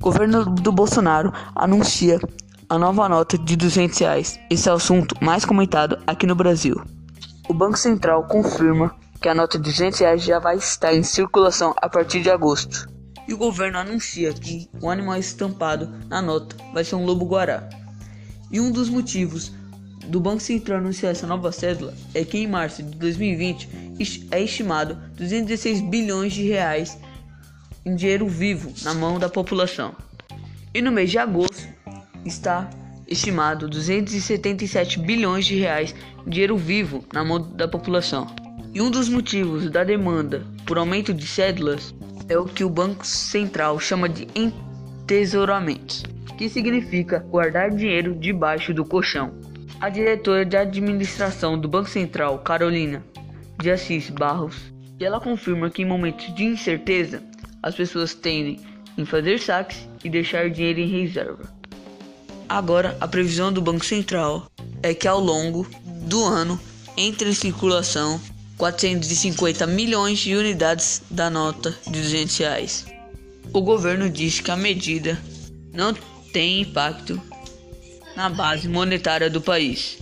Governo do Bolsonaro anuncia a nova nota de 200 reais. Esse é o assunto mais comentado aqui no Brasil. O Banco Central confirma que a nota de 200 reais já vai estar em circulação a partir de agosto. E o governo anuncia que o animal estampado na nota vai ser um lobo-guará. E um dos motivos do Banco Central anunciar essa nova cédula é que em março de 2020 é estimado 216 bilhões de reais em dinheiro vivo na mão da população. E no mês de agosto está estimado 277 bilhões de reais em dinheiro vivo na mão da população. E um dos motivos da demanda por aumento de cédulas é o que o Banco Central chama de entesouramento, que significa guardar dinheiro debaixo do colchão. A diretora de administração do Banco Central, Carolina de Assis Barros, ela confirma que em momentos de incerteza as pessoas tendem em fazer saques e deixar dinheiro em reserva. Agora, a previsão do Banco Central é que ao longo do ano entre em circulação 450 milhões de unidades da nota de 200 reais. O governo diz que a medida não tem impacto na base monetária do país.